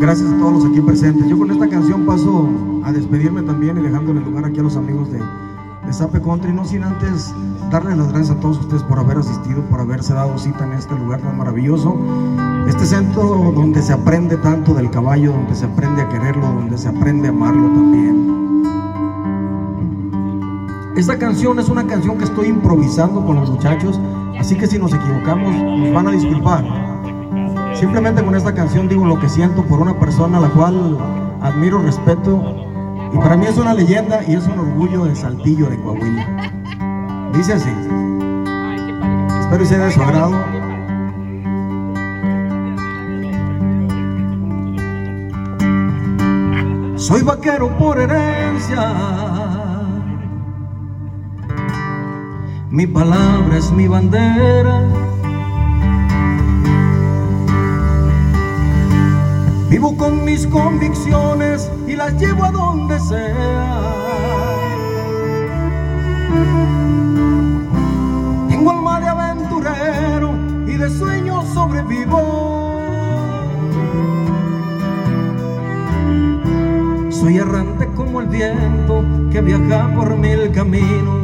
gracias a todos los aquí presentes. Yo con esta canción paso a despedirme también y dejándole lugar aquí a los amigos de, Sape Country, no sin antes darles las gracias a todos ustedes por haber asistido, por haberse dado cita en este lugar tan maravilloso. Este centro donde se aprende tanto del caballo, donde se aprende a quererlo, donde se aprende a amarlo también. Esta canción es una canción que estoy improvisando con los muchachos, así que si nos equivocamos nos van a disculpar. Simplemente con esta canción digo lo que siento por una persona a la cual admiro, respeto y para mí es una leyenda y es un orgullo de Saltillo de Coahuila. Dice así. Espero que sea de su agrado. Soy vaquero por herencia. Mi palabra es mi bandera. Vivo con mis convicciones y las llevo a donde sea. Tengo alma de aventurero y de sueños sobrevivo. Soy errante como el viento que viaja por mil caminos.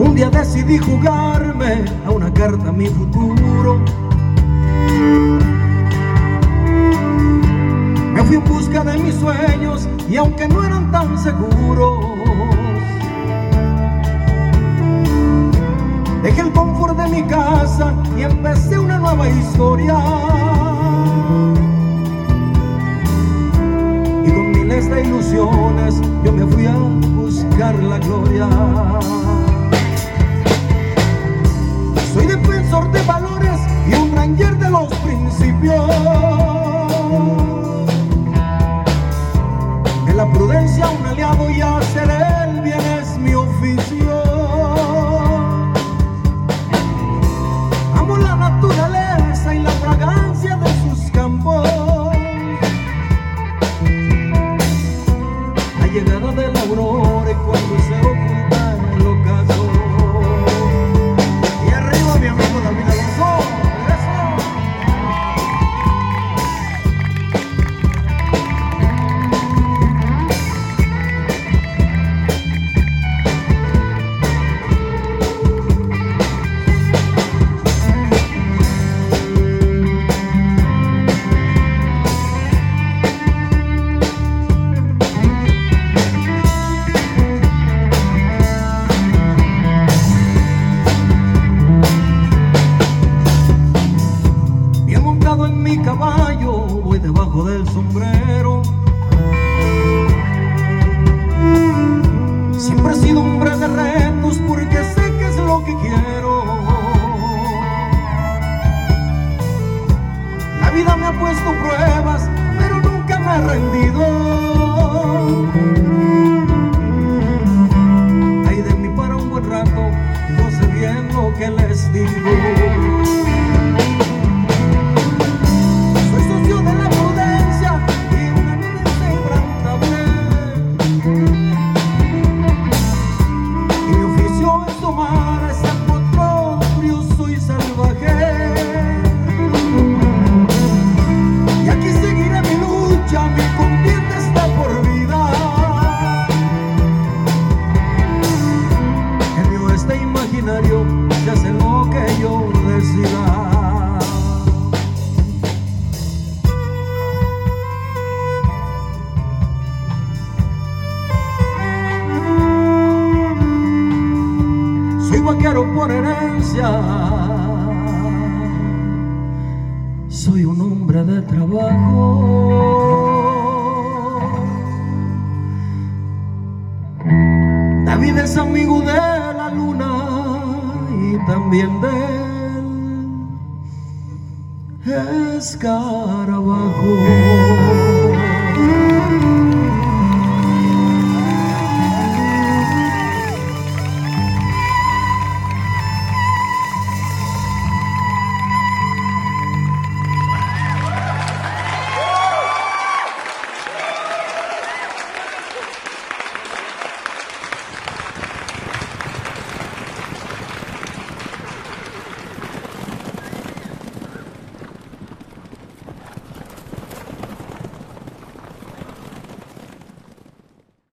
Un día decidí jugarme a una carta mi futuro. Me fui en busca de mis sueños y aunque no eran tan seguros, dejé el confort de mi casa y empecé una nueva historia. Y con miles de ilusiones yo me fui a buscar la gloria. Principios. En la prudencia un aliado y retos porque sé que es lo que quiero. La vida me ha puesto pruebas, pero nunca me he rendido. Ay de mí para un buen rato, yo sé bien lo que les digo. Hace lo que yo decida. Soy vaquero por herencia. Soy un hombre de trabajo. David es amigo de también del escarabajo.